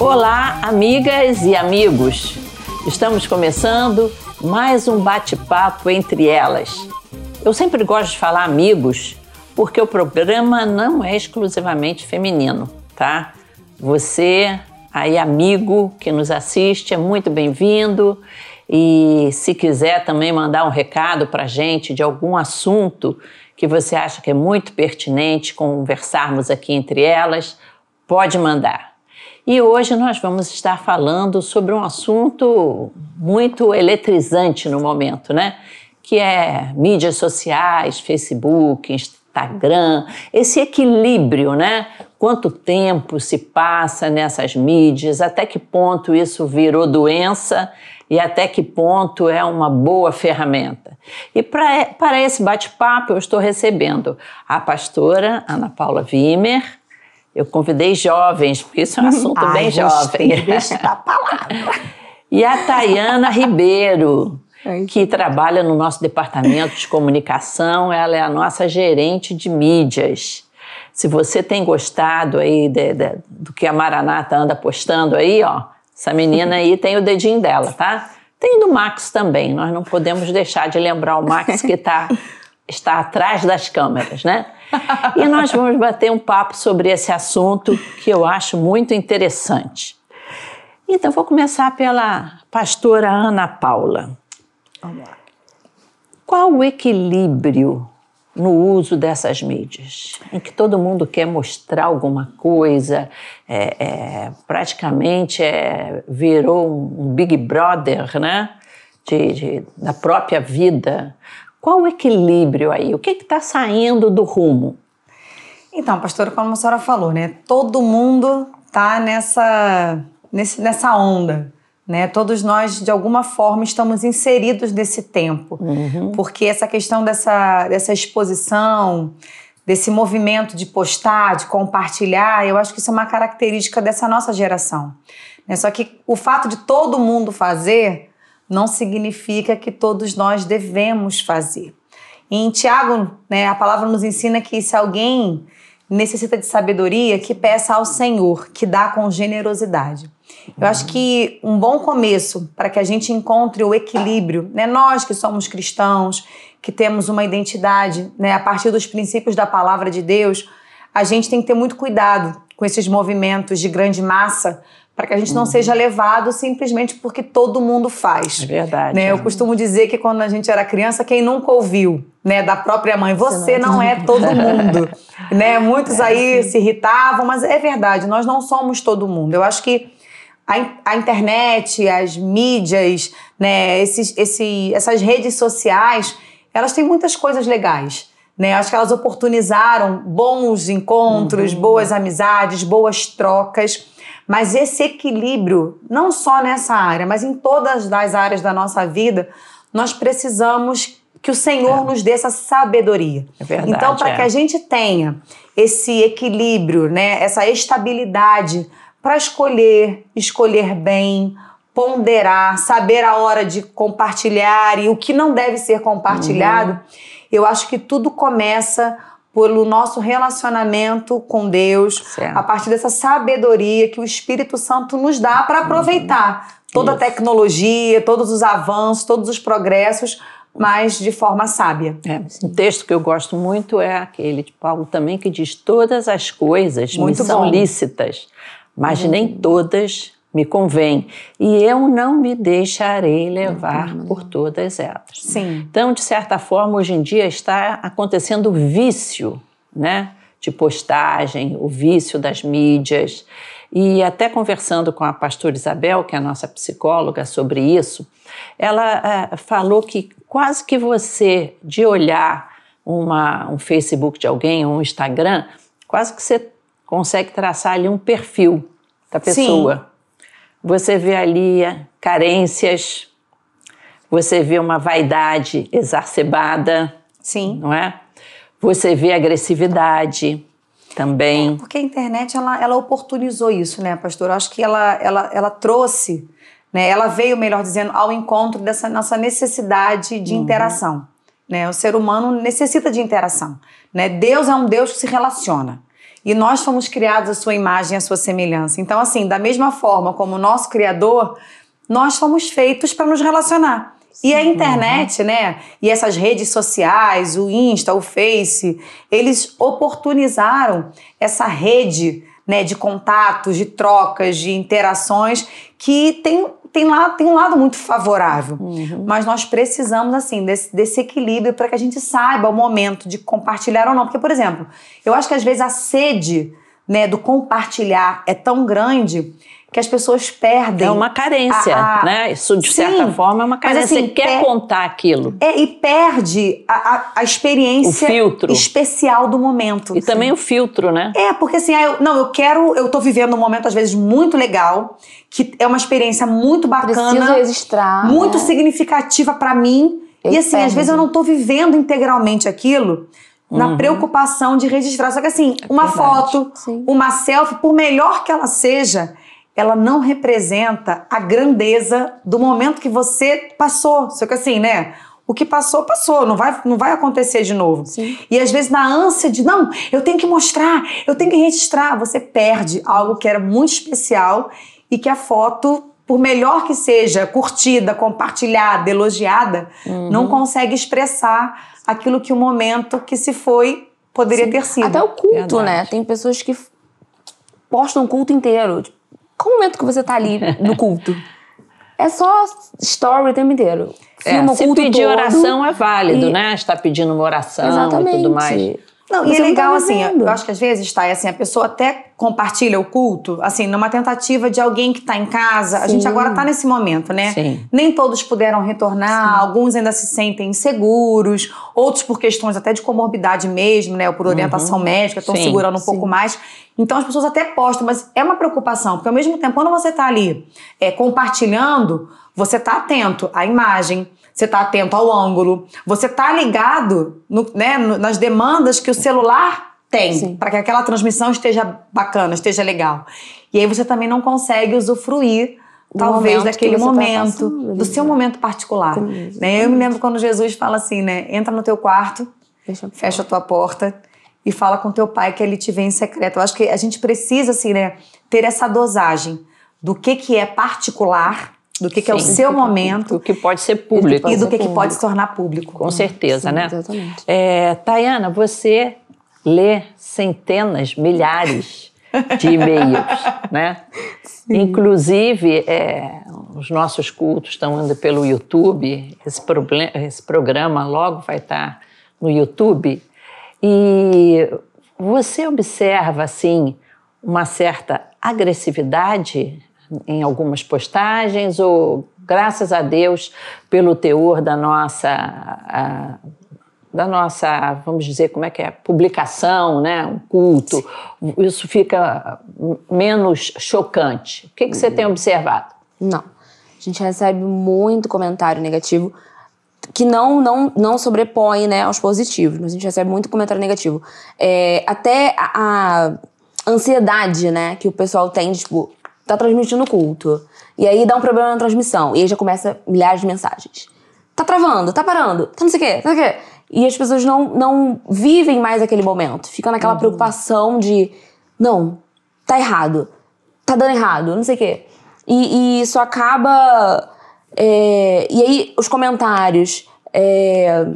Olá, amigas e amigos. Estamos começando mais um bate-papo entre elas. Eu sempre gosto de falar amigos porque o programa não é exclusivamente feminino, tá? Você, aí amigo que nos assiste, é muito bem-vindo. E se quiser também mandar um recado para gente de algum assunto que você acha que é muito pertinente conversarmos aqui entre elas, pode mandar. E hoje nós vamos estar falando sobre um assunto muito eletrizante no momento, né? Que é mídias sociais, Facebook, Instagram, esse equilíbrio, né? Quanto tempo se passa nessas mídias, até que ponto isso virou doença e até que ponto é uma boa ferramenta. E pra, para esse bate-papo eu estou recebendo a pastora Ana Paula Wimmer, eu convidei jovens, porque isso é um assunto Ai, bem jovem. da palavra. e a Tayana Ribeiro, que trabalha no nosso departamento de comunicação, ela é a nossa gerente de mídias. Se você tem gostado aí de, de, do que a Maranata anda postando aí, ó, essa menina aí tem o dedinho dela, tá? Tem do Max também, nós não podemos deixar de lembrar o Max que tá, está atrás das câmeras, né? E nós vamos bater um papo sobre esse assunto que eu acho muito interessante. Então, vou começar pela pastora Ana Paula. Vamos lá. Qual o equilíbrio no uso dessas mídias, em que todo mundo quer mostrar alguma coisa, é, é, praticamente é, virou um Big Brother, né? De, de, da própria vida. Qual o equilíbrio aí? O que está saindo do rumo? Então, pastora, como a senhora falou, né? Todo mundo está nessa, nesse, nessa onda. Né? Todos nós, de alguma forma, estamos inseridos nesse tempo. Uhum. Porque essa questão dessa, dessa exposição, desse movimento de postar, de compartilhar, eu acho que isso é uma característica dessa nossa geração. Né? Só que o fato de todo mundo fazer não significa que todos nós devemos fazer. Em Tiago, né, a palavra nos ensina que se alguém necessita de sabedoria, que peça ao Senhor, que dá com generosidade. Eu acho que um bom começo para que a gente encontre o equilíbrio, né, nós que somos cristãos, que temos uma identidade né, a partir dos princípios da palavra de Deus, a gente tem que ter muito cuidado com esses movimentos de grande massa, para que a gente não seja levado simplesmente porque todo mundo faz. É verdade. Né? É. Eu costumo dizer que quando a gente era criança, quem nunca ouviu, né, da própria mãe, você não, não é todo mundo, né? Muitos é, aí sim. se irritavam, mas é verdade, nós não somos todo mundo. Eu acho que a, a internet, as mídias, né, esses, esse, essas redes sociais, elas têm muitas coisas legais. Né? Acho que elas oportunizaram bons encontros, uhum. boas amizades, boas trocas. Mas esse equilíbrio, não só nessa área, mas em todas as áreas da nossa vida, nós precisamos que o Senhor é. nos dê essa sabedoria. É verdade, então, para é. que a gente tenha esse equilíbrio, né, essa estabilidade para escolher, escolher bem, ponderar, saber a hora de compartilhar e o que não deve ser compartilhado, uhum. eu acho que tudo começa pelo nosso relacionamento com Deus, certo. a partir dessa sabedoria que o Espírito Santo nos dá para aproveitar uhum. toda Isso. a tecnologia, todos os avanços, todos os progressos, mas de forma sábia. É, um texto que eu gosto muito é aquele de Paulo também que diz todas as coisas muito me são lícitas, mas uhum. nem todas me convém. E eu não me deixarei levar por todas elas. Sim. Então, de certa forma, hoje em dia está acontecendo o vício, né? De postagem, o vício das mídias. E até conversando com a pastora Isabel, que é a nossa psicóloga, sobre isso, ela é, falou que quase que você, de olhar uma, um Facebook de alguém, um Instagram, quase que você consegue traçar ali um perfil da pessoa. Sim. Você vê ali carências, você vê uma vaidade exacerbada. Sim. Não é? Você vê agressividade também. É, porque a internet ela, ela oportunizou isso, né, pastor? Eu acho que ela, ela, ela trouxe, né, ela veio, melhor dizendo, ao encontro dessa nossa necessidade de uhum. interação. Né? O ser humano necessita de interação. Né? Deus é um Deus que se relaciona. E nós fomos criados à sua imagem à sua semelhança. Então, assim, da mesma forma como o nosso Criador, nós fomos feitos para nos relacionar. E a internet, né? E essas redes sociais, o Insta, o Face, eles oportunizaram essa rede né, de contatos, de trocas, de interações que tem, tem, lá, tem um lado muito favorável. Uhum. Mas nós precisamos, assim, desse, desse equilíbrio para que a gente saiba o momento de compartilhar ou não. Porque, por exemplo, eu acho que às vezes a sede né, do compartilhar é tão grande que as pessoas perdem. É uma carência, a, a... né? Isso, de Sim, certa forma, é uma carência. Mas, assim, Você quer per... contar aquilo. É, e perde a, a, a experiência especial do momento. E assim. também o filtro, né? É, porque assim, eu, não, eu quero, eu tô vivendo um momento, às vezes, muito legal, que é uma experiência muito bacana. Preciso registrar. Muito né? significativa para mim. e assim, perde. às vezes eu não tô vivendo integralmente aquilo na uhum. preocupação de registrar. Só que assim, é uma verdade. foto, Sim. uma selfie, por melhor que ela seja, ela não representa a grandeza do momento que você passou. Só que assim, né? O que passou, passou, não vai, não vai acontecer de novo. Sim. E às vezes, na ânsia de, não, eu tenho que mostrar, eu tenho que registrar, você perde algo que era muito especial e que a foto, por melhor que seja curtida, compartilhada, elogiada, uhum. não consegue expressar aquilo que o momento que se foi poderia Sim. ter sido. Até o culto, Verdade. né? Tem pessoas que postam o culto inteiro. Tipo, qual momento que você tá ali no culto? É só story o tempo inteiro. É, se culto pedir todo, oração é válido, e... né? Está pedindo uma oração Exatamente. e tudo mais. Não, e é legal, assim, eu acho que às vezes, tá, assim, a pessoa até compartilha o culto, assim, numa tentativa de alguém que está em casa. Sim. A gente agora está nesse momento, né? Sim. Nem todos puderam retornar, Sim. alguns ainda se sentem inseguros, outros por questões até de comorbidade mesmo, né? Ou por orientação uhum. médica, estão segurando um pouco mais. Então as pessoas até postam, mas é uma preocupação, porque ao mesmo tempo, quando você está ali é, compartilhando, você está atento à imagem, você está atento ao ângulo, você está ligado no, né, nas demandas que o celular tem para que aquela transmissão esteja bacana, esteja legal. E aí você também não consegue usufruir talvez daquele tá momento, tá do seu momento particular. Né? Eu me lembro quando Jesus fala assim, né? Entra no teu quarto, fecha a, fecha a tua porta e fala com teu pai que ele te vê em secreto. Eu acho que a gente precisa assim, né, ter essa dosagem do que que é particular do que, que é o seu momento. Do que pode ser público. E do que, que pode se tornar público. Com certeza, Sim, né? Exatamente. É, Tayana, você lê centenas, milhares de e-mails, né? Sim. Inclusive, é, os nossos cultos estão indo pelo YouTube, esse, esse programa logo vai estar no YouTube. E você observa, assim, uma certa agressividade em algumas postagens ou graças a Deus pelo teor da nossa a, da nossa, vamos dizer, como é que é, publicação, né, um culto, isso fica menos chocante. O que, que você tem observado? Não, a gente recebe muito comentário negativo que não não não sobrepõe, né, aos positivos, mas a gente recebe muito comentário negativo. É, até a, a ansiedade, né, que o pessoal tem, tipo, tá transmitindo culto. E aí dá um problema na transmissão. E aí já começa milhares de mensagens. Tá travando, tá parando, tá não sei o quê, tá não sei o quê. E as pessoas não, não vivem mais aquele momento. Ficam naquela uhum. preocupação de, não, tá errado, tá dando errado, não sei o quê. E, e isso acaba. É, e aí os comentários é,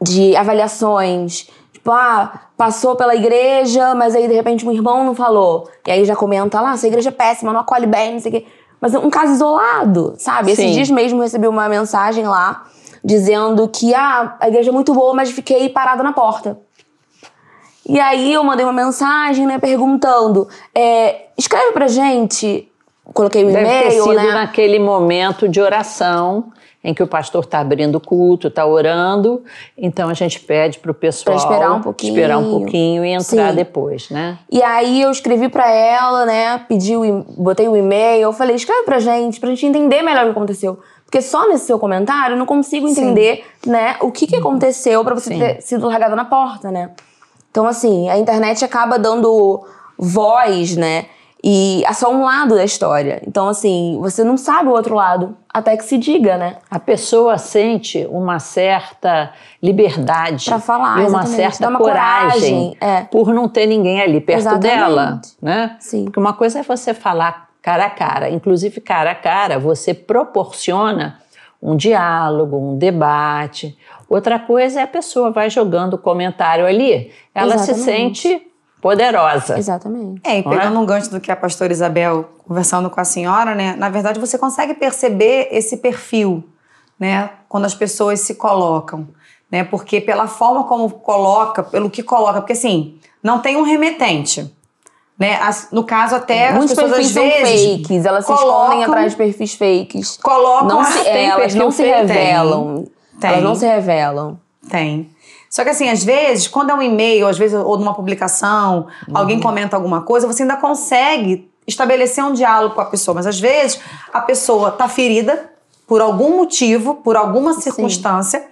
de avaliações Tipo, ah, passou pela igreja, mas aí de repente um irmão não falou. E aí já comenta lá, essa igreja é péssima, não acolhe bem, não sei o quê. Mas um caso isolado, sabe? Sim. Esses dias mesmo recebi uma mensagem lá dizendo que ah, a igreja é muito boa, mas fiquei parada na porta. E aí eu mandei uma mensagem, né, perguntando: é, escreve pra gente. Coloquei o um e-mail. Deve ter sido né? naquele momento de oração em que o pastor está abrindo o culto, está orando, então a gente pede para o pessoal pra esperar um pouquinho, esperar um pouquinho e entrar Sim. depois, né? E aí eu escrevi para ela, né? Pedi, o, botei o e-mail, eu falei escreve para gente, para gente entender melhor o que aconteceu. Porque só nesse seu comentário eu não consigo entender, Sim. né, o que, que aconteceu para você Sim. ter sido largada na porta, né? Então, assim, a internet acaba dando voz, né? E é só um lado da história. Então, assim, você não sabe o outro lado até que se diga, né? A pessoa sente uma certa liberdade Pra falar, e uma certa uma coragem, coragem, é. por não ter ninguém ali perto Exatamente. dela, né? Sim. Porque uma coisa é você falar cara a cara, inclusive cara a cara, você proporciona um diálogo, um debate. Outra coisa é a pessoa vai jogando comentário ali, ela se Exatamente. sente poderosa. Exatamente. É, e é? pegando um gancho do que a pastora Isabel conversando com a senhora, né? Na verdade, você consegue perceber esse perfil, né? Quando as pessoas se colocam, né? Porque pela forma como coloca, pelo que coloca, porque assim, não tem um remetente, né? As- no caso até Muitos as pessoas perfis às são vezes fakes, elas se colocam- escondem atrás de perfis fakes. colocam Não se, elas não se revelam. Tem. Elas não se revelam. Tem. Só que assim, às vezes, quando é um e-mail, às vezes, ou numa publicação, Uhum. alguém comenta alguma coisa, você ainda consegue estabelecer um diálogo com a pessoa. Mas às vezes a pessoa tá ferida por algum motivo, por alguma circunstância.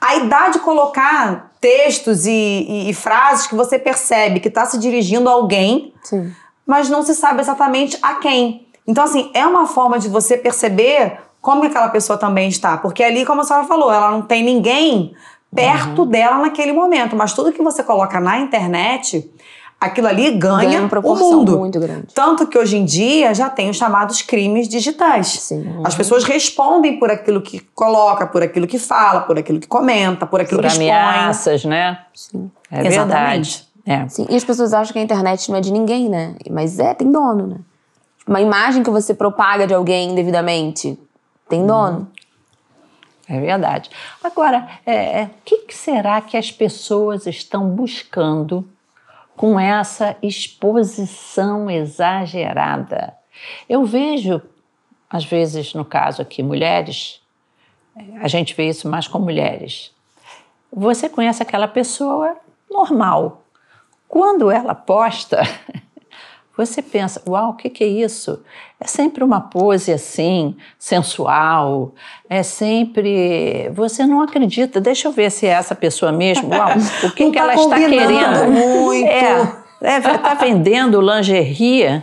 Aí dá de colocar textos e, e- e frases que você percebe que está se dirigindo a alguém, Sim. mas não se sabe exatamente a quem. Então, assim, é uma forma de você perceber como que aquela pessoa também está. Porque ali, como a senhora falou, ela não tem ninguém perto dela naquele momento. Mas tudo que você coloca na internet, aquilo ali ganha, Ganha o mundo. muito grande. Tanto que hoje em dia já tem os chamados crimes digitais. Sim. As pessoas respondem por aquilo que coloca, por aquilo que fala, por aquilo que comenta, por aquilo Por que expõe. ameaças, né? Sim. É verdade. Exatamente. É. Sim, e as pessoas acham que a internet não é de ninguém, né? Mas é, tem dono, né? Uma imagem que você propaga de alguém indevidamente tem dono. É verdade. Agora, é, é, o que, que será que as pessoas estão buscando com essa exposição exagerada? Eu vejo, às vezes, no caso aqui, mulheres, é, a gente vê isso mais com mulheres. Você conhece aquela pessoa normal. Quando ela posta, você pensa, uau, o que, que é isso? É sempre uma pose assim, sensual, é sempre. Você não acredita, deixa eu ver se é essa pessoa mesmo. Uau, o que, que tá ela está querendo? muito. É, é, tá vendendo lingerie.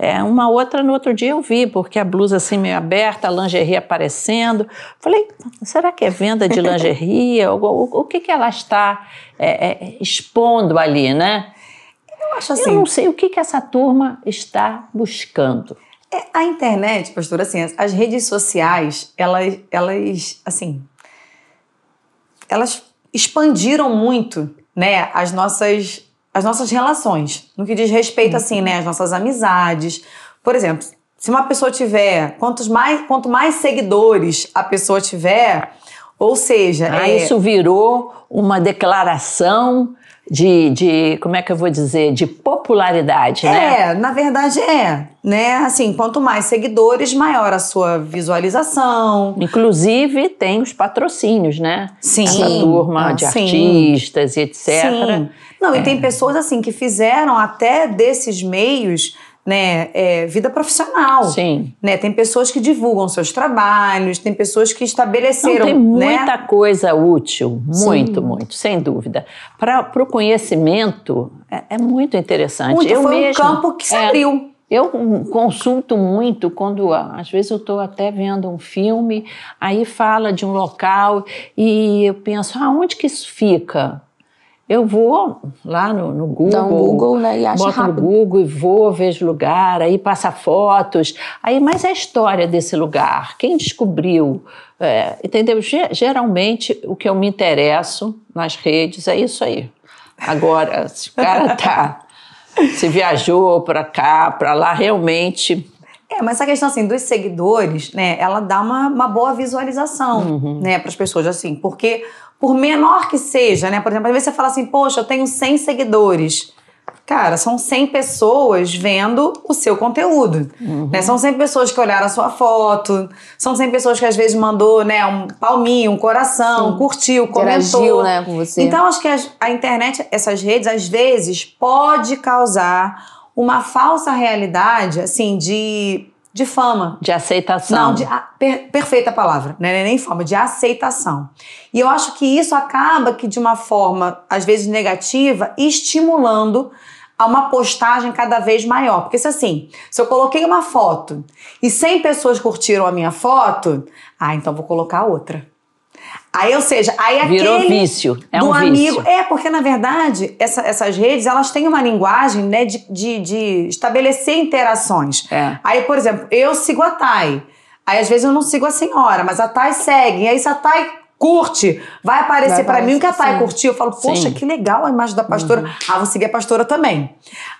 É, uma outra no outro dia eu vi, porque a blusa assim meio aberta, a lingerie aparecendo. Falei, será que é venda de lingerie? o, o, o que, que ela está é, é, expondo ali, né? Eu acho assim. Eu não sei o que, que essa turma está buscando. É, a internet, pastor, assim, as, as redes sociais, elas, elas, assim, elas expandiram muito, né, as nossas, as nossas relações, no que diz respeito, assim, né, às nossas amizades. Por exemplo, se uma pessoa tiver, quantos mais, quanto mais seguidores a pessoa tiver, ou seja, Ah, é, isso virou uma declaração de, de, como é que eu vou dizer, de popularidade, né? É, na verdade é, né? Assim, quanto mais seguidores, maior a sua visualização, Inclusive tem os patrocínios, né? Sim. Essa turma de Sim. artistas e etc. Sim. Não, e tem pessoas assim que fizeram até desses meios, né, é, vida profissional. Sim. Né? Tem pessoas que divulgam seus trabalhos, tem pessoas que Não, estabeleceram, tem muita né? coisa útil, muito, muito, sem dúvida. Para o conhecimento, é, é muito interessante. Muito, eu foi um mesmo, campo que se é, abriu. Eu consulto muito quando, ah, às vezes, eu estou até vendo um filme, aí fala de um local e eu penso, aonde que isso fica? Eu vou lá no, no Google, Dá um Google, né, e acha boto rápido. no Google e vou, vejo lugar, aí passa fotos, aí mas é a história desse lugar, quem descobriu, é, entendeu? Ge- Geralmente o que eu me interesso nas redes é isso aí. Agora, se o cara tá, se viajou para cá, para lá, realmente É, mas essa questão assim dos seguidores, né, ela dá uma, uma boa visualização, Uhum. né, para as pessoas assim, porque por menor que seja, né, por exemplo, às vezes você fala assim, poxa, eu tenho 100 seguidores. Cara, são 100 pessoas vendo o seu conteúdo. Uhum. Né? São 100 pessoas que olharam a sua foto, são 100 pessoas que às vezes mandou né, um palminho, um coração, curtiu, comentou. Interagiu, né, com você. Então, acho que a internet, essas redes, às vezes, pode causar uma falsa realidade, assim, de, de fama. de aceitação. Não, de, a- per- perfeita palavra, né? Não é nem fama, de aceitação. E eu acho que isso acaba que, de uma forma, às vezes, negativa, estimulando a uma postagem cada vez maior. Porque se assim, se eu coloquei uma foto e 100 pessoas curtiram a minha foto, ah, então vou colocar outra. Aí, ou seja, aí Virou aquele vício. É do um amigo. vício. É, porque na verdade, essa- essas redes, elas têm uma linguagem, né, de, de, de estabelecer interações. É. Aí, por exemplo, eu sigo a Thay. Aí, às vezes, eu não sigo a senhora, mas a Thay segue. E aí, se a Thay curte, vai aparecer Vai pra mim o que a Thay sim. curtiu. Eu falo, poxa, Sim. que legal a imagem da pastora. Ah, vou seguir a pastora também.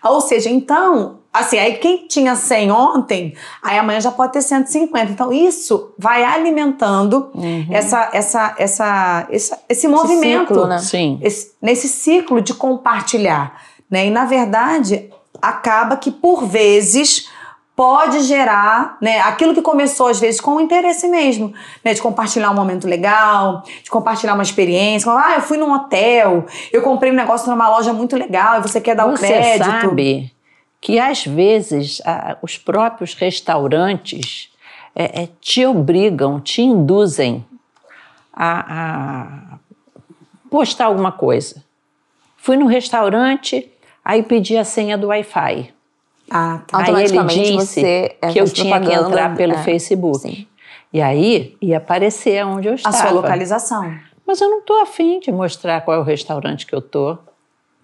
Ou seja, então, assim, aí quem tinha 100 ontem, aí amanhã já pode ter 150. Então, isso vai alimentando essa, essa, essa, essa- esse movimento. ciclo, né? Sim. Esse- nesse ciclo de compartilhar. Né? E, na verdade, acaba que, por vezes, pode gerar né, aquilo que começou, às vezes, com o interesse mesmo. Né? De compartilhar um momento legal, de compartilhar uma experiência. Ah, eu fui num hotel, eu comprei um negócio numa loja muito legal e você quer dar o Você crédito. sabe que às vezes a- os próprios restaurantes é, é, te obrigam, te induzem a, a postar alguma coisa. Fui no restaurante, aí pedi a senha do Wi-Fi. Ah, tá. Aí ele disse você é, que eu tinha que entrar pelo é, Facebook. sim. E aí ia aparecer onde eu A estava. sua localização. Mas eu não estou afim de mostrar qual é o restaurante que eu tô.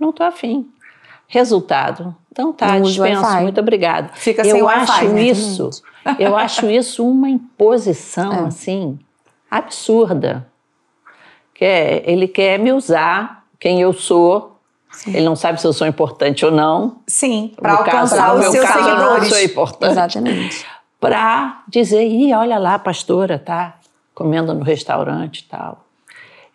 Não estou afim. Resultado. Então tá, Não dispenso. Muito obrigado. Fica eu sem Wi-Fi, acho né? isso, eu acho isso uma imposição É. assim absurda. Que é, ele quer me usar, quem eu sou. Ele não sabe se eu sou importante ou não. Sim, para caso- alcançar os seus caso, eu seguidores. sou importante Exatamente. para dizer, Ih, olha lá, a pastora tá comendo no restaurante e tal.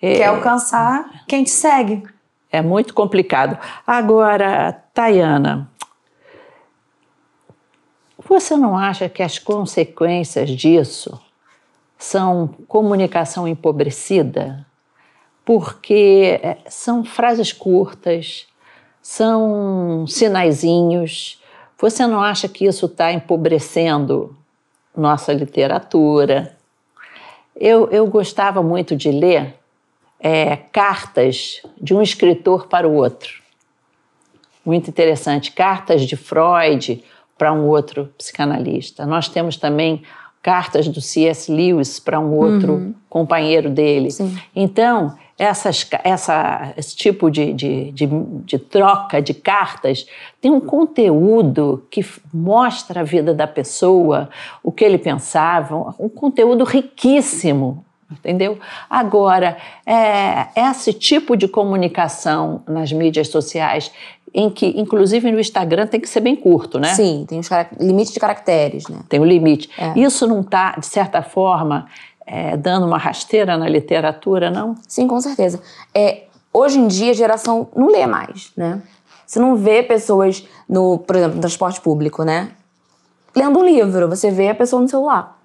Quer alcançar quem te segue. É muito complicado. Agora, Tayana, você não acha que as consequências disso são comunicação empobrecida? Porque eh, são frases curtas, são sinaizinhos. Você não acha que isso está empobrecendo nossa literatura? Eu, eu gostava muito de ler é, cartas de um escritor para o outro. Muito interessante. Cartas de Freud para um outro psicanalista. Nós temos também cartas do C.S. Lewis para um outro companheiro dele. Sim. Então, essas, essa, esse tipo de, de, de, de troca de cartas tem um conteúdo que mostra a vida da pessoa, o que ele pensava, um conteúdo riquíssimo. Entendeu? Agora, é, esse tipo de comunicação nas mídias sociais, em que, inclusive no Instagram, tem que ser bem curto, né? Sim, tem os cara- limite de caracteres, né? Tem o limite. É. Isso não está, de certa forma, é, dando uma rasteira na literatura, não? Sim, com certeza. É, hoje em dia a geração não lê mais, né? Você não vê pessoas no, por exemplo, no transporte público, né? Lendo um livro, você vê a pessoa no celular.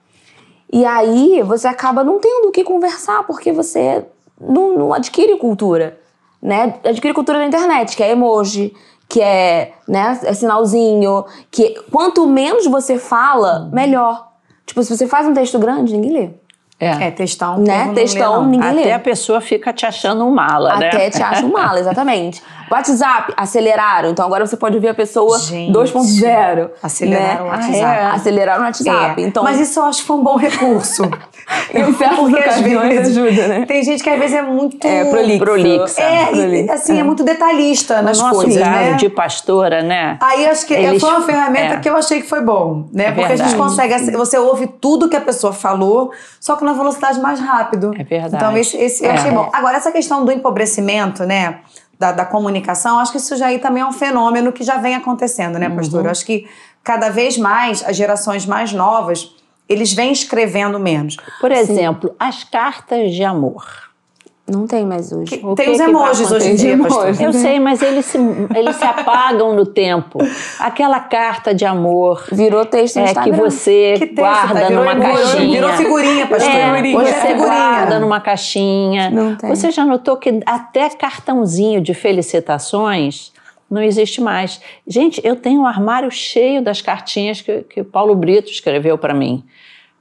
E aí você acaba não tendo o que conversar, porque você não, não adquire cultura, né? Adquire cultura na internet, que é emoji, que é, né, é sinalzinho, que quanto menos você fala, melhor. Tipo, se você faz um texto grande, ninguém lê. É, textão. Né? lê, Textão, ninguém lê. Até a pessoa fica te achando um mala, né? Até te acham mala, exatamente. WhatsApp, aceleraram. Então agora você pode ver a pessoa Gente, 2.0. aceleraram né? o WhatsApp. Ah, é. Aceleraram o WhatsApp. É, Então, Mas isso eu acho que foi um bom recurso. em certas Porque às vezes ajuda, né? Tem gente que às vezes é muito. É, prolixo. prolixa. É, e, Prolixo. assim, é. muito detalhista nas nosso coisas, caso né? de pastora, né? Aí acho que Eles- foi uma ferramenta é. que eu achei que foi bom, né? É Porque a gente verdade. consegue, você ouve tudo que a pessoa falou, só que na velocidade mais rápido. É verdade. Então esse, esse eu É. achei bom. Agora essa questão do empobrecimento, né? Da, da comunicação, acho que isso já aí também é um fenômeno que já vem acontecendo, né, Uhum. pastor? Eu acho que cada vez mais as gerações mais novas eles vêm escrevendo menos. Por exemplo, as cartas de amor. Não tem mais hoje. O Tem que os que emojis hoje em dia, pastor. Emoji. Eu sei, mas eles se, eles se apagam no tempo. Aquela carta de amor Virou texto no é que você Que texto, guarda tá? Virou numa emoji, caixinha. virou figurinha, pastor. É, Hoje é você figurinha. guarda numa caixinha. Não tem. Você já notou que até cartãozinho de felicitações não existe mais. Gente, eu tenho um armário cheio das cartinhas que, que o Paulo Brito escreveu para mim.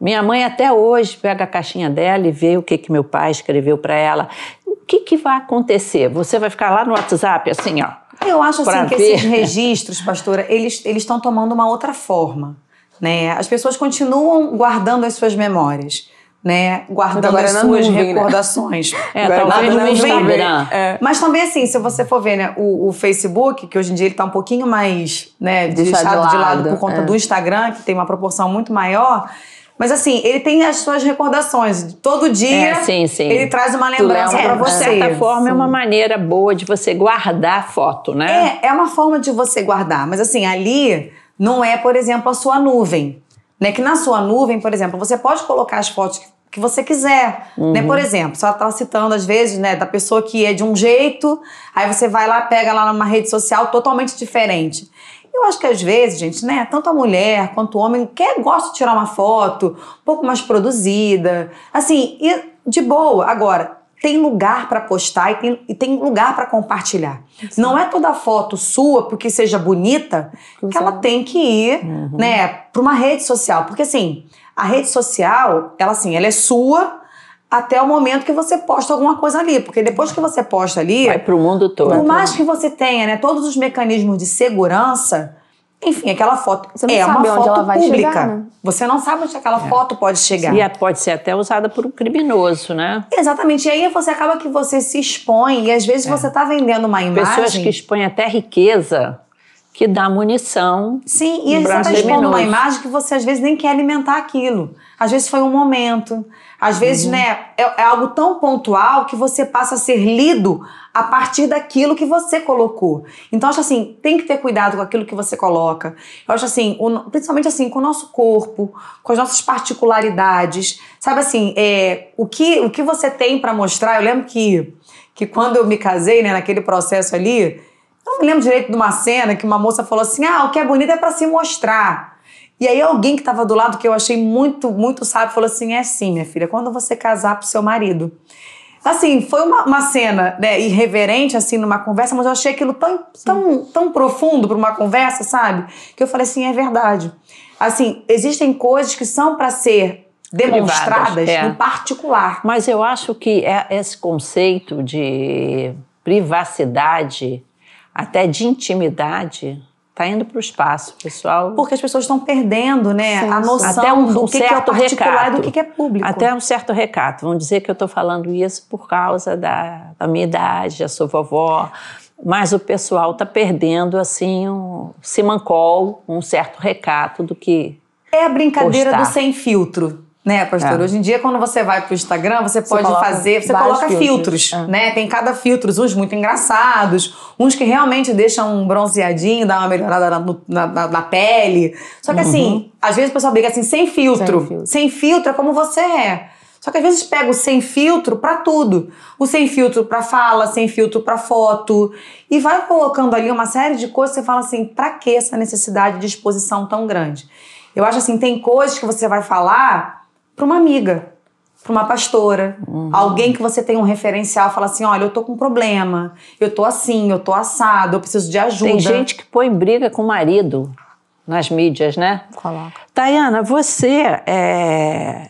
Minha mãe até hoje pega a caixinha dela e vê o que, que meu pai escreveu para ela. O que, que vai acontecer? Você vai ficar lá no WhatsApp assim, ó. Eu acho assim que ver. esses registros, pastora, eles eles estão tomando uma outra forma, né? As pessoas continuam guardando as suas memórias, né? Guardando as na suas nuvem, né? recordações. É, Agora talvez no. Instagram. É. Mas também assim, se você for ver, né, o, o Facebook, que hoje em dia ele tá um pouquinho mais, né, Deixado deixado de de lado lado, por conta é. do Instagram, que tem uma proporção muito maior. Mas assim, ele tem as suas recordações. Todo dia É, sim, sim. ele traz uma lembrança lembra? pra de você. certa forma, é uma maneira boa de você guardar a foto, né? É, é uma forma de você guardar, mas assim, ali não é, por exemplo, a sua nuvem. Né? Que na sua nuvem, por exemplo, você pode colocar as fotos que- que você quiser. Né? Por exemplo, você estava citando, às vezes, né, da pessoa que é de um jeito, aí você vai lá, pega lá numa rede social totalmente diferente. Eu acho que às vezes, gente, né, tanto a mulher quanto o homem quer, gosta de tirar uma foto um pouco mais produzida, assim, e de boa. Agora, tem lugar para postar e tem, e tem lugar para compartilhar. Não é toda foto sua, porque seja bonita, que ela tem que ir, né, para uma rede social, porque assim, a rede social, ela assim, ela é sua até o momento que você posta alguma coisa ali, porque depois que você posta ali, Vai pro mundo todo. por mais que você tenha, né, todos os mecanismos de segurança, enfim, aquela foto Você não é sabe uma onde foto ela vai pública. chegar, né? Você não sabe onde aquela foto pode chegar. E a- pode ser até usada por um criminoso, né? Exatamente. E aí você acaba que você se expõe e às vezes você tá vendendo uma imagem. É. Pessoas que expõem até riqueza, que dá munição. Sim, e você está expondo uma imagem que você às vezes nem quer alimentar aquilo. Às vezes foi um momento. Às Uhum. vezes, né, é, é algo tão pontual que você passa a ser lido a partir daquilo que você colocou. Então, acho assim, tem que ter cuidado com aquilo que você coloca. Eu acho assim, o- principalmente assim, com o nosso corpo, com as nossas particularidades. Sabe assim, é, o, que, o que você tem para mostrar? Eu lembro que, que quando eu me casei, né, naquele processo ali, eu não me lembro direito de uma cena que uma moça falou assim: ah, o que é bonito é para se mostrar. E aí alguém que estava do lado, que eu achei muito, muito sábio, falou assim: é sim, minha filha, quando você casar pro seu marido. Assim, foi uma, uma cena né, irreverente, assim, numa conversa, mas eu achei aquilo tão, tão, tão profundo para uma conversa, sabe? Que eu falei assim: é verdade. Assim, existem coisas que são para ser demonstradas Privadas, é. no particular. Mas eu acho que é- esse conceito de privacidade, até de intimidade, está indo para o espaço, pessoal. Porque as pessoas estão perdendo, né, Sim, a noção Até um, do um que, que é certo particular recato. e do que, que é público. Até um certo recato. Vão dizer que eu estou falando isso por causa da, da minha idade, já sou vovó. Mas o pessoal está perdendo, assim, um simancol, um certo recato do que É a brincadeira postar. do sem filtro. Né, pastor? É. Hoje em dia, quando você vai pro Instagram, você pode fazer, você coloca filtros, filtros, é. né? Tem cada filtro, uns muito engraçados, uns que realmente deixam um bronzeadinho, dá uma melhorada na, na- na- na pele. Só que assim, às vezes o pessoal briga assim, sem filtro. Sem filtro. Sem filtro é como você é. Só que às vezes pega o sem filtro pra tudo. O sem filtro pra fala, sem filtro pra foto. E vai colocando ali uma série de coisas que você fala assim, pra que essa necessidade de exposição tão grande? Eu acho assim, tem coisas que você vai falar pra uma amiga, pra uma pastora, alguém que você tem um referencial, fala assim, olha, eu tô com um problema, eu tô assim, eu tô assado, eu preciso de ajuda. Tem gente que põe briga com o marido nas mídias, né? Coloca. Tayana, você, é,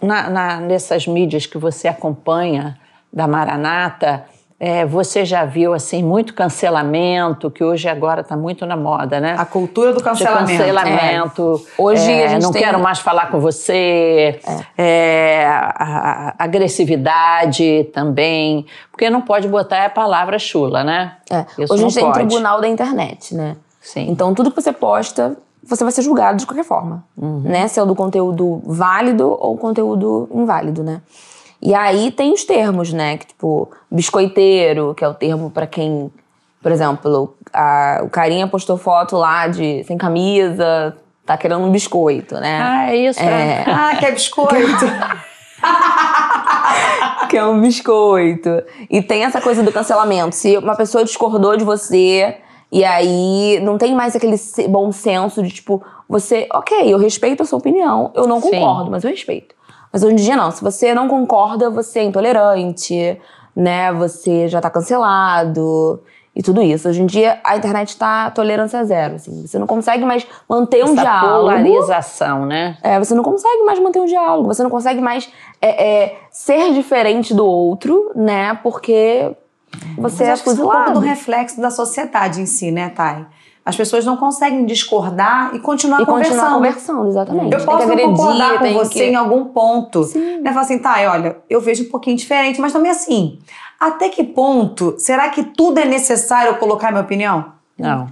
na, na- nessas mídias que você acompanha da Maranata, é, você já viu assim muito cancelamento, que hoje agora está muito na moda, né? A cultura do De cancelamento. cancelamento. Hoje é, a gente não tem- quero mais falar com você. É, a- a- agressividade também. Porque não pode botar a palavra chula, né? É. Hoje a gente tem pode. tribunal da internet, né? Sim. Então, tudo que você posta, você vai ser julgado de qualquer forma. Né? Se é do conteúdo válido ou conteúdo inválido, né? E aí tem os termos, né? Que, tipo, biscoiteiro, que é o termo pra quem... Por exemplo, a- o carinha postou foto lá de sem camisa, tá querendo um biscoito, né? Ah, é isso. É. Ah, que é biscoito. que é um biscoito. E tem essa coisa do cancelamento. Se uma pessoa discordou de você, e aí não tem mais aquele bom senso de tipo, você, ok, eu respeito a sua opinião, eu não Sim. concordo, mas eu respeito. Mas hoje em dia não. Se você não concorda, você é intolerante, né? Você já tá cancelado. E tudo isso. Hoje em dia, a internet tá tolerância zero, assim. Você não consegue mais manter um Essa diálogo. polarização, né? É, você não consegue mais manter um diálogo, você não consegue mais é, é, ser diferente do outro, né? Porque você Mas é acho que isso é um pouco fuzilado. do reflexo da sociedade em si, né, Thay? As pessoas não conseguem discordar e continuar E conversando. continuar conversando, exatamente. Eu Tem posso agredir, concordar com você que- em algum ponto. Né? Falar assim, tá, olha, eu vejo um pouquinho diferente, mas também assim, até que ponto será que tudo é necessário eu colocar minha opinião? Não.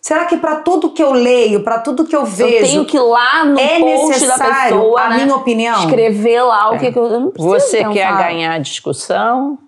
Será que para tudo que eu leio, para tudo que eu Eu vejo, tenho que ir lá no é post da necessário pessoa, a né, minha opinião? escrever lá o que, que eu, eu não preciso Você quer pensar. ganhar a discussão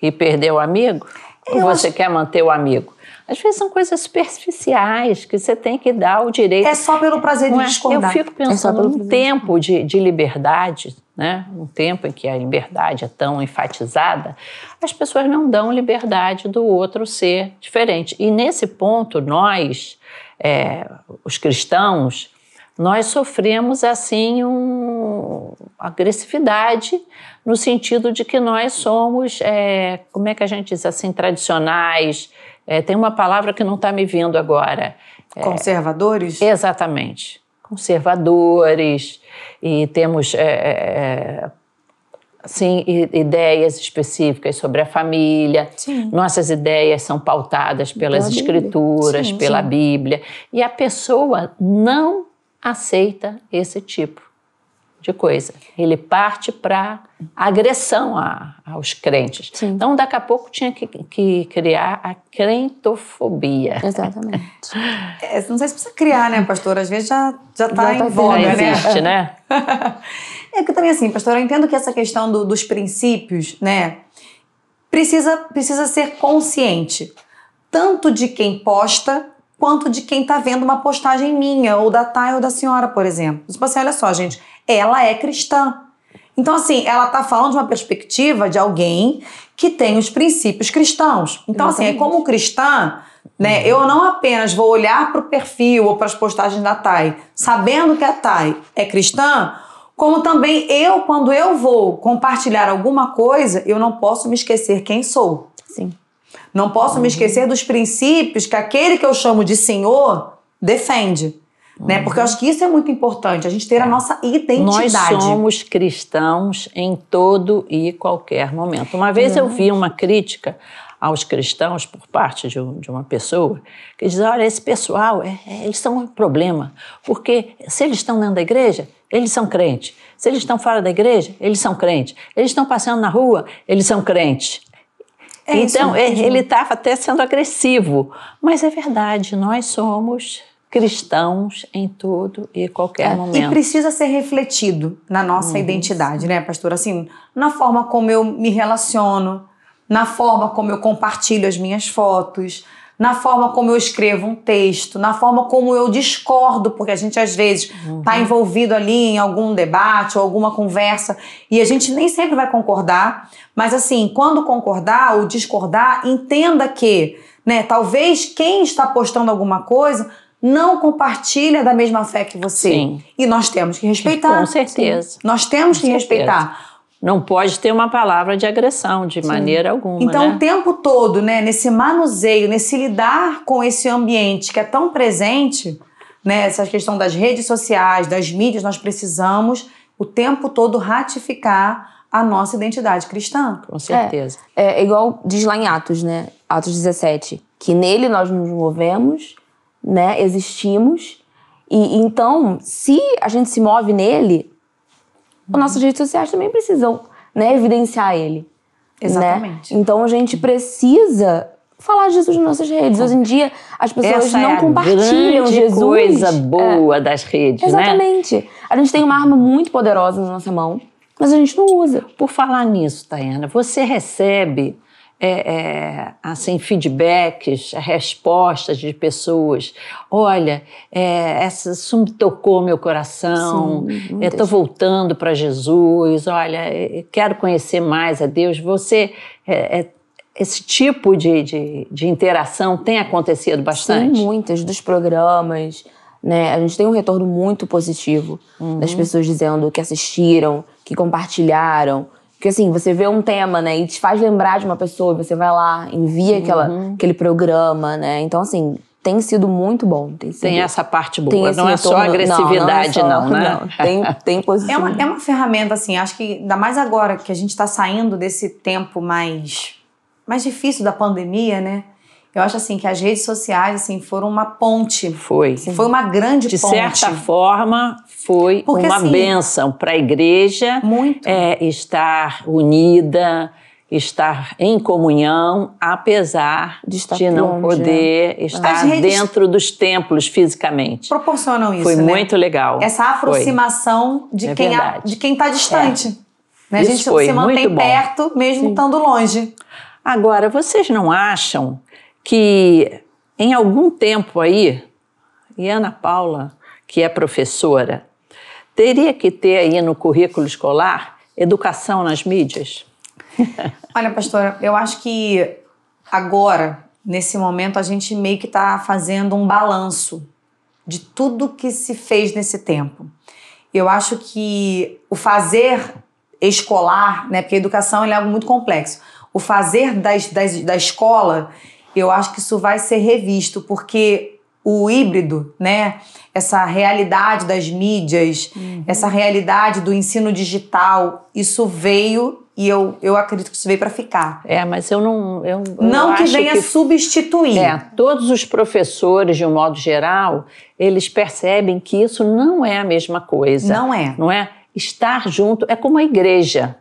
e perder o amigo? Ou Eu você quer manter o amigo? Às vezes são coisas superficiais que você tem que dar o direito. É só pelo prazer de é? discordar. Eu fico É pensando pelo num tempo de, de liberdade, né? um tempo em que a liberdade é tão enfatizada, as pessoas não dão liberdade do outro ser diferente. E nesse ponto, nós, é, os cristãos, nós sofremos assim um, agressividade no sentido de que nós somos, é, como é que a gente diz assim, tradicionais. É, tem uma palavra que não está me vindo agora. Conservadores? Exatamente. Conservadores e temos é, é, assim, ideias específicas sobre a família. Sim. Nossas ideias são pautadas pelas Pela escrituras, Sim, pela sim. Bíblia. E a pessoa não aceita esse tipo de coisa. Ele parte para agressão a- aos crentes. Sim. Então, daqui a pouco tinha que, que criar a crentofobia. Exatamente. É, não sei se precisa criar, né, pastor? Às vezes já, já tá Já tá em voga, Já tendo, né? existe, né? É que também assim, pastor, eu entendo que essa questão do- dos princípios, né, precisa, precisa ser consciente, tanto de quem posta, quanto de quem tá vendo uma postagem minha, ou da Thay ou da senhora, por exemplo. Tipo assim, olha só, gente, ela é cristã. Então, assim, ela tá falando de uma perspectiva de alguém que tem os princípios cristãos. Então, assim, é Exatamente. como cristã, né? Eu não apenas vou olhar para o perfil ou para as postagens da Thay, sabendo que a Thay é cristã, como também eu, quando eu vou compartilhar alguma coisa, eu não posso me esquecer quem sou. Sim. Não posso me esquecer dos princípios que aquele que eu chamo de Senhor defende. Né? Porque eu acho que isso é muito importante, a gente ter a nossa Nós identidade. somos cristãos em todo e qualquer momento. Uma vez eu vi uma crítica aos cristãos por parte de, de uma pessoa que diz: olha, esse pessoal, é- é- eles são um problema, porque se eles estão dentro da igreja, eles são crentes. Se eles estão fora da igreja, eles são crentes. Eles estão passeando na rua, eles são crentes. É então, é- ele estava até sendo agressivo. Mas é verdade, nós somos cristãos em todo e qualquer E momento. precisa ser refletido na nossa identidade, né, pastor? Assim, na forma como eu me relaciono, na forma como eu compartilho as minhas fotos, na forma como eu escrevo um texto, na forma como eu discordo, porque a gente às vezes está envolvido ali em algum debate ou alguma conversa e a gente nem sempre vai concordar, mas assim, quando concordar ou discordar, entenda que, né, talvez quem está postando alguma coisa não compartilha da mesma fé que você. Sim. E nós temos que respeitar. Com certeza. Nós temos que Com respeitar. Não pode ter uma palavra de agressão de maneira alguma. Então, né? o tempo todo, né, nesse manuseio, nesse lidar com esse ambiente que é tão presente, né, essa questão das redes sociais, das mídias, nós precisamos o tempo todo ratificar a nossa identidade cristã. Com certeza. É igual diz lá em Atos, né? Atos 17. Que nele nós nos movemos, né? Existimos. E então, se a gente se move nele, as nossas redes sociais também precisam né, evidenciar ele. Exatamente. né? Então a gente precisa falar de Jesus nas nossas redes. Hoje em dia, as pessoas Essa não é a compartilham Jesus. coisa É. boa das redes, né? Exatamente. A gente tem uma arma muito poderosa na nossa mão, mas a gente não usa. Por falar nisso, Tayana, você recebe é, é, assim feedbacks, respostas de pessoas. Olha, é, essa, isso me tocou meu coração. Estou voltando para Jesus. Olha, eu quero conhecer mais a Deus. Você é, é, esse tipo de, de, de interação tem acontecido bastante? Sim, muitas dos programas, né? A gente tem um retorno muito positivo das pessoas dizendo que assistiram, que compartilharam. Porque assim, você vê um tema, né, e te faz lembrar de uma pessoa, você vai lá, envia aquela, aquele programa, né? Então, assim, tem sido muito bom. Tem, sido, Tem essa parte boa, não é só retorno- agressividade, não, não, não, é né? só- Tem, tem É positivo. uma, é uma ferramenta, assim, acho que ainda mais agora que a gente está saindo desse tempo mais mais difícil da pandemia, né? Eu acho assim que as redes sociais assim foram uma ponte. Foi. Foi uma grande De ponte. certa forma, foi Porque, uma assim, bênção para a igreja Muito. é, estar unida, estar em comunhão, apesar De estar não longe, poder estar As redes- dentro dos templos fisicamente. Proporcionam isso, Foi né? muito legal. Essa Foi. aproximação de É quem a, de quem está distante. Né? A gente se mantém perto mesmo estando longe. Agora, vocês não acham que em algum tempo aí, e Ana Paula, que é professora, teria que ter aí no currículo escolar educação nas mídias? Olha, pastora, eu acho que agora, nesse momento, a gente meio que está fazendo um balanço de tudo que se fez nesse tempo. Eu acho que o fazer escolar, né, porque a educação é algo muito complexo, o fazer das, das, da escola, eu acho que isso vai ser revisto, porque o híbrido, né, essa realidade das mídias, essa realidade do ensino digital, isso veio e eu, eu acredito que isso veio para ficar. É, mas eu não. Eu, eu Não que venha substituir. É, todos os professores, de um modo geral, eles percebem que isso não é a mesma coisa. Não é. Não é? Estar junto é como a igreja.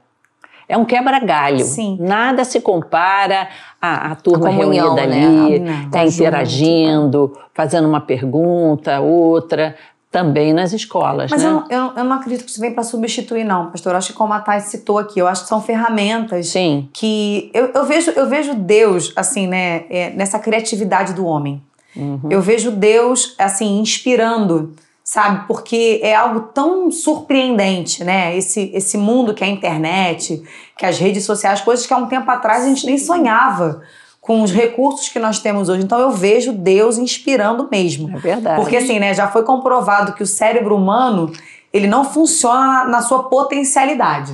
É um quebra-galho. Sim. Nada se compara à, à turma A comunhão, reunida né? ali, tá Tá junto, interagindo, fazendo uma pergunta, outra, também nas escolas, Mas né? eu, não, eu, eu não acredito que isso vem para substituir, não, pastor. Eu acho que como a Thais citou aqui, eu acho que são ferramentas Sim. que eu, eu vejo eu vejo Deus assim né é, nessa criatividade do homem Uhum. eu vejo Deus assim inspirando sabe? Porque é algo tão surpreendente né? Esse esse mundo que é a internet que as redes sociais coisas que há um tempo atrás a gente nem sonhava com os recursos que nós temos hoje. Então eu vejo Deus inspirando mesmo. É verdade. porque assim, né, já foi comprovado que o cérebro humano, ele não funciona na, na sua potencialidade.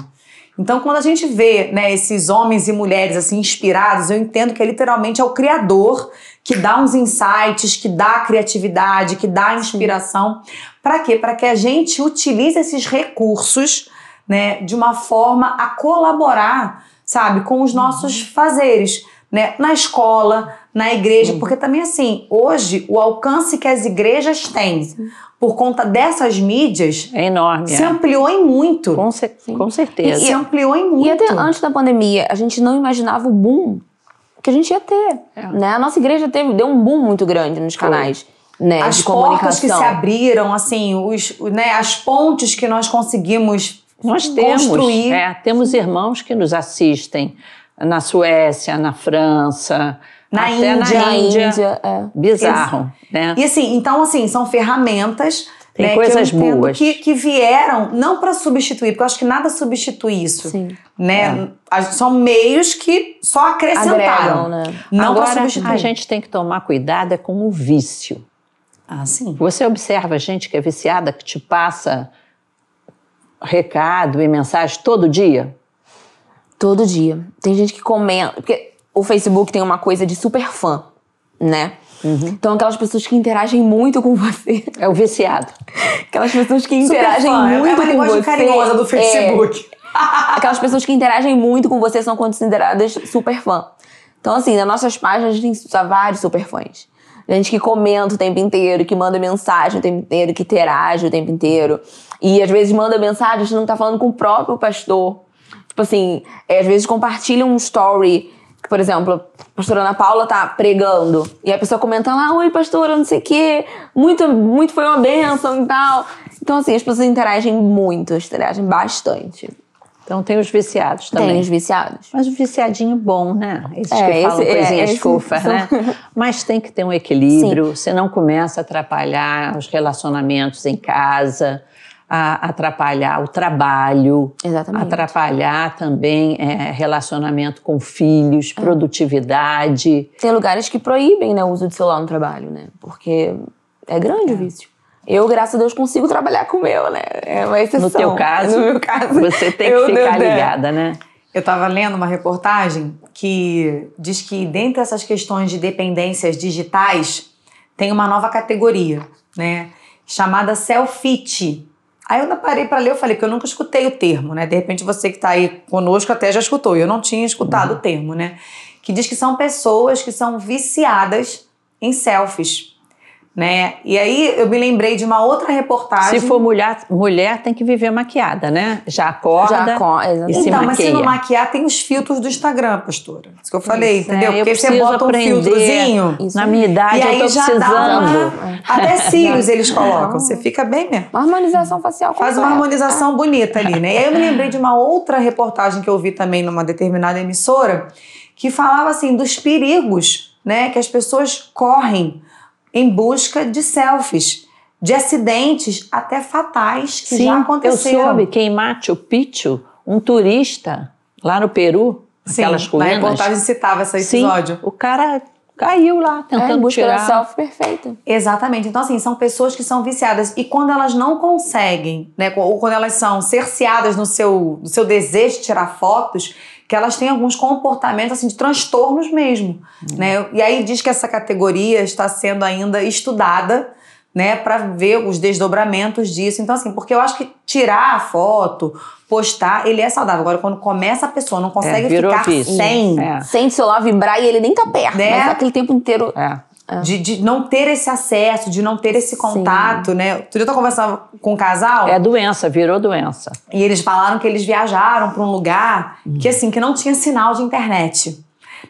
Então, quando a gente vê, né, esses homens e mulheres assim inspirados, eu entendo que literalmente é o criador que dá uns insights, que dá criatividade, que dá inspiração. Para quê? Para que a gente utilize esses recursos, né, de uma forma a colaborar, sabe, com os nossos fazeres, né, na escola, na igreja, porque também assim, hoje o alcance que as igrejas têm por conta dessas mídias É enorme. se é. ampliou em muito. Com, cer- com certeza. se ampliou em muito. E até antes da pandemia, a gente não imaginava o boom que a gente ia ter. É. Né? A nossa igreja teve, deu um boom muito grande nos canais né, as portas que se abriram, assim, os, né, as pontes que nós conseguimos Nós temos, construir. é, temos irmãos que nos assistem na Suécia, na França, Na até Índia. na Índia. É. Bizarro, né? E assim, então assim, são ferramentas Tem né, coisas que boas. Que, que vieram não para substituir, porque eu acho que nada substitui isso. Sim. Né? As- São meios que só acrescentaram. Agregam, né? Não para Agora, substituir. a gente tem que tomar cuidado é com o vício. Ah, sim. Você observa gente que é viciada, que te passa recado e mensagem todo dia? Todo dia. Tem gente que comenta. Porque o Facebook tem uma coisa de super fã, né? Uhum. Então, aquelas pessoas que interagem muito com você. É o viciado. Aquelas pessoas que interagem fã, é muito uma com você. carinhosa do é, Facebook. aquelas pessoas que interagem muito com você são consideradas super fã. Então, assim, nas nossas páginas a gente tem vários super fãs. Gente que comenta o tempo inteiro, que manda mensagem o tempo inteiro, que interage o tempo inteiro. E às vezes manda mensagem, a gente não tá falando com o próprio pastor. Tipo assim, é, às vezes compartilha um story. Por exemplo, a pastora Ana Paula tá pregando. E a pessoa comenta lá, oi, pastora, não sei o quê. Muito, muito foi uma bênção e tal. Então, assim, as pessoas interagem muito, interagem bastante. Então tem os viciados também. Tem os viciados. Mas o viciadinho bom, né? Esses É, que falam esse- é, coisinhas esse- fofas, são- né? Mas tem que ter um equilíbrio, senão começa a atrapalhar os relacionamentos em casa, a atrapalhar o trabalho, Exatamente. atrapalhar também é, relacionamento com filhos, É. produtividade. Tem lugares que proíbem né, o uso de celular no trabalho, né? Porque é grande o vício. Eu, graças a Deus, consigo trabalhar com o meu, né? É uma exceção. No teu caso, no meu caso você tem que ficar né? ligada, né? Eu estava lendo uma reportagem que diz que dentre essas questões de dependências digitais tem uma nova categoria, né? Chamada selfie. Aí eu ainda parei para ler, eu falei que eu nunca escutei o termo, né? De repente você que está aí conosco até já escutou, eu não tinha escutado o termo, né? que diz que são pessoas que são viciadas em selfies né? E aí eu me lembrei de uma outra reportagem. Se for mulher, mulher tem que viver maquiada, né? Já acorda Já acorda, e se então, maquia. mas se não maquiar, tem os filtros do Instagram, pastora. Isso que eu falei, isso, entendeu? É, Porque você bota um filtrozinho. Isso. Na minha idade, e aí eu tô já precisando. Dá uma, até cílios eles colocam. Você fica bem mesmo. Uma harmonização facial Faz uma harmonização bonita ali, né? E aí eu me lembrei de uma outra reportagem que eu vi também numa determinada emissora que falava assim dos perigos, né, que as pessoas correm em busca de selfies, de acidentes até fatais que Sim, já aconteceram. Eu soube que em Machu Picchu, um turista lá no Peru, Sim, aquelas colinas. Na reportagem citava esse episódio. Sim, o cara caiu lá tentando é, busca tirar. Da selfie perfeita. Exatamente. Então, assim, são pessoas que são viciadas. E quando elas não conseguem, né? Ou quando elas são cerceadas no seu, no seu desejo de tirar fotos, que elas têm alguns comportamentos assim de transtornos mesmo, uhum. né? E aí diz que essa categoria está sendo ainda estudada, né, para ver os desdobramentos disso. Então assim, porque eu acho que tirar a foto, postar, ele é saudável. Agora quando começa a pessoa não consegue é, ficar vício. sem, é. sem o celular vibrar e ele nem tá perto, né? mas aquele tempo inteiro é. É. De, de, não ter esse acesso, de não ter esse contato, Sim. né? Outro dia eu tô conversando com um casal. É doença, virou doença. E eles falaram que eles viajaram para um lugar hum. que, assim, que não tinha sinal de internet.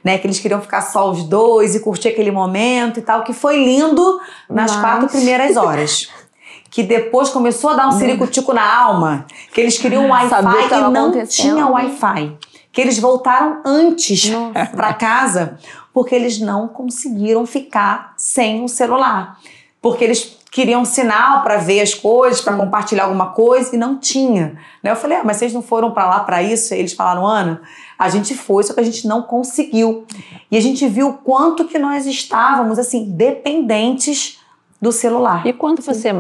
Né, que eles queriam ficar só os dois e curtir aquele momento e tal, que foi lindo nas Mas... quatro primeiras horas. que depois começou a dar um ciricutico na alma, que eles queriam um Wi-Fi e não tinha Wi-Fi. Que eles voltaram antes para casa porque eles não conseguiram ficar sem o celular. Porque eles queriam sinal para ver as coisas, para compartilhar alguma coisa e não tinha. Né? Eu falei, ah, mas vocês não foram para lá para isso? E eles falaram, Ana, a gente foi, só que a gente não conseguiu. E a gente viu o quanto que nós estávamos assim dependentes do celular. E quando você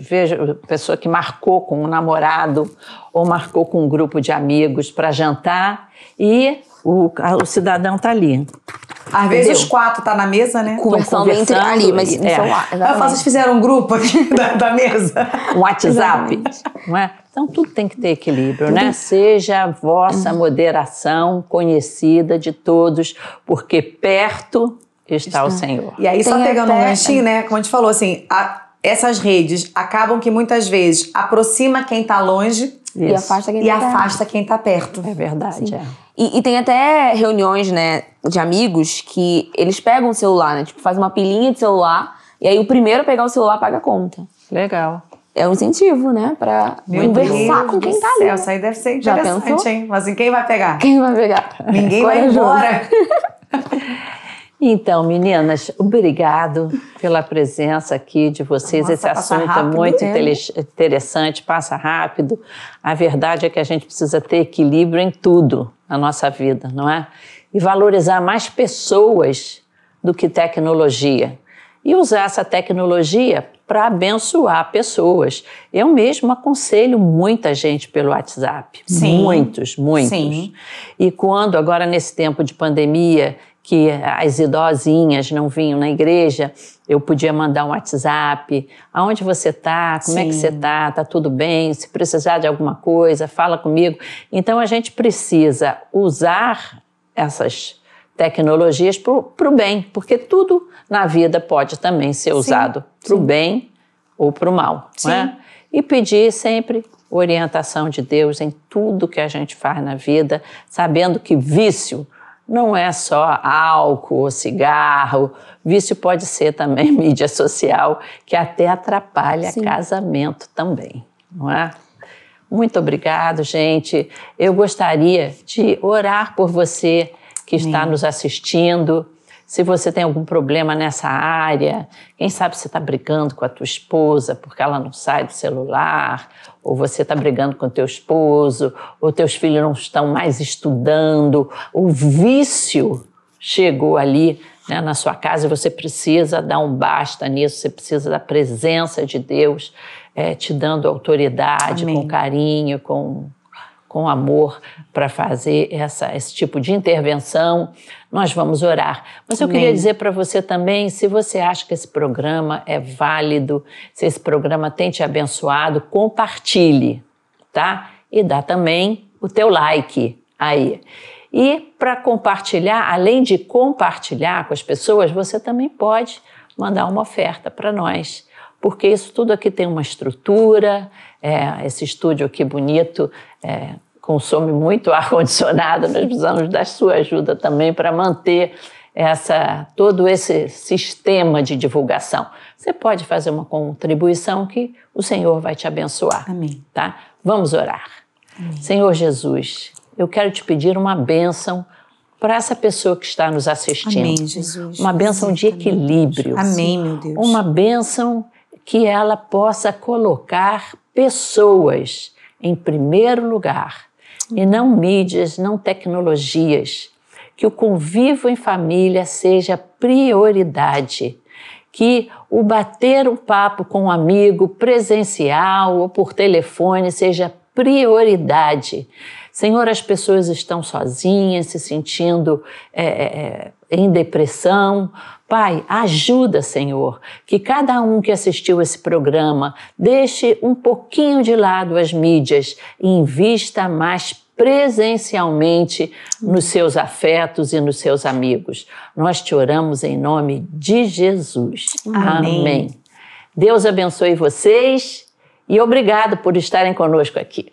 veja pessoa que marcou com um namorado ou marcou com um grupo de amigos para jantar e o, o cidadão está ali. Às vezes os quatro tá na mesa, né? Conversando, conversando entre ali, mas é. celular. Eu vocês fizeram um grupo aqui da, da mesa. Um WhatsApp. Não é? Então tudo tem que ter equilíbrio, tudo. né? Seja a vossa moderação conhecida de todos, porque perto está, o Senhor. E aí, tem só pegando até... um ganchinho, né? Como a gente falou, assim, a, essas redes acabam que muitas vezes aproxima quem está longe Isso. e afasta quem está tá perto. É verdade, é. E, e, tem até reuniões, né, de amigos que eles pegam o celular, né? Tipo, faz uma pilinha de celular e aí o primeiro a pegar o celular paga a conta. Legal. É um incentivo, né? Pra Meu conversar Deus com quem tá ali. Céu, isso aí deve ser interessante, hein? Mas assim, quem vai pegar? Quem vai pegar? Ninguém vai embora. Então, meninas, obrigado pela presença aqui de vocês. Nossa, Esse assunto é é muito interessante, passa rápido. A verdade é que a gente precisa ter equilíbrio em tudo na nossa vida, não é? E valorizar mais pessoas do que tecnologia. E usar essa tecnologia para abençoar pessoas. Eu mesmo aconselho muita gente pelo WhatsApp. Sim. Muitos, muitos. Sim. E quando, agora nesse tempo de pandemia, que as idosinhas não vinham na igreja, eu podia mandar um WhatsApp. Aonde você está? Como Sim. é que você está? Está tudo bem? Se precisar de alguma coisa, fala comigo. Então a gente precisa usar essas tecnologias para o bem, porque tudo na vida pode também ser usado para o bem ou para o mal. Não é? E pedir sempre orientação de Deus em tudo que a gente faz na vida, sabendo que vício não é só álcool ou cigarro. Vício pode ser também mídia social, que até atrapalha Sim. casamento também, não é? Muito obrigado, gente. Eu gostaria de orar por você que está nos assistindo. Se você tem algum problema nessa área, quem sabe você está brigando com a tua esposa porque ela não sai do celular, ou você está brigando com teu esposo, ou teus filhos não estão mais estudando, o vício chegou ali né, na sua casa e você precisa dar um basta nisso, você precisa da presença de Deus é, te dando autoridade, Amém. com carinho, com com amor para fazer essa, esse tipo de intervenção, nós vamos orar. Mas eu Amém. queria dizer para você também, se você acha que esse programa é válido, se esse programa tem te abençoado, compartilhe, tá? E dá também o teu like aí. E para compartilhar, além de compartilhar com as pessoas, você também pode mandar uma oferta para nós, porque isso tudo aqui tem uma estrutura. É, esse estúdio aqui bonito é, consome muito ar condicionado. Nós precisamos da sua ajuda também para manter essa todo esse sistema de divulgação. Você pode fazer uma contribuição que o Senhor vai te abençoar. Amém. Tá? Vamos orar. Amém. Senhor Jesus, eu quero te pedir uma bênção para essa pessoa que está nos assistindo. Amém, Jesus. Uma bênção de equilíbrio. Amém, meu Deus. Uma bênção que ela possa colocar pessoas em primeiro lugar e não mídias, não tecnologias. Que o convívio em família seja prioridade. Que o bater um papo com um amigo presencial ou por telefone seja prioridade. Senhor, as pessoas estão sozinhas, se sentindo é, em depressão. Pai, ajuda, Senhor, que cada um que assistiu esse programa deixe um pouquinho de lado as mídias e invista mais presencialmente nos seus afetos e nos seus amigos. Nós te oramos em nome de Jesus. Amém. Amém. Deus abençoe vocês e obrigado por estarem conosco aqui.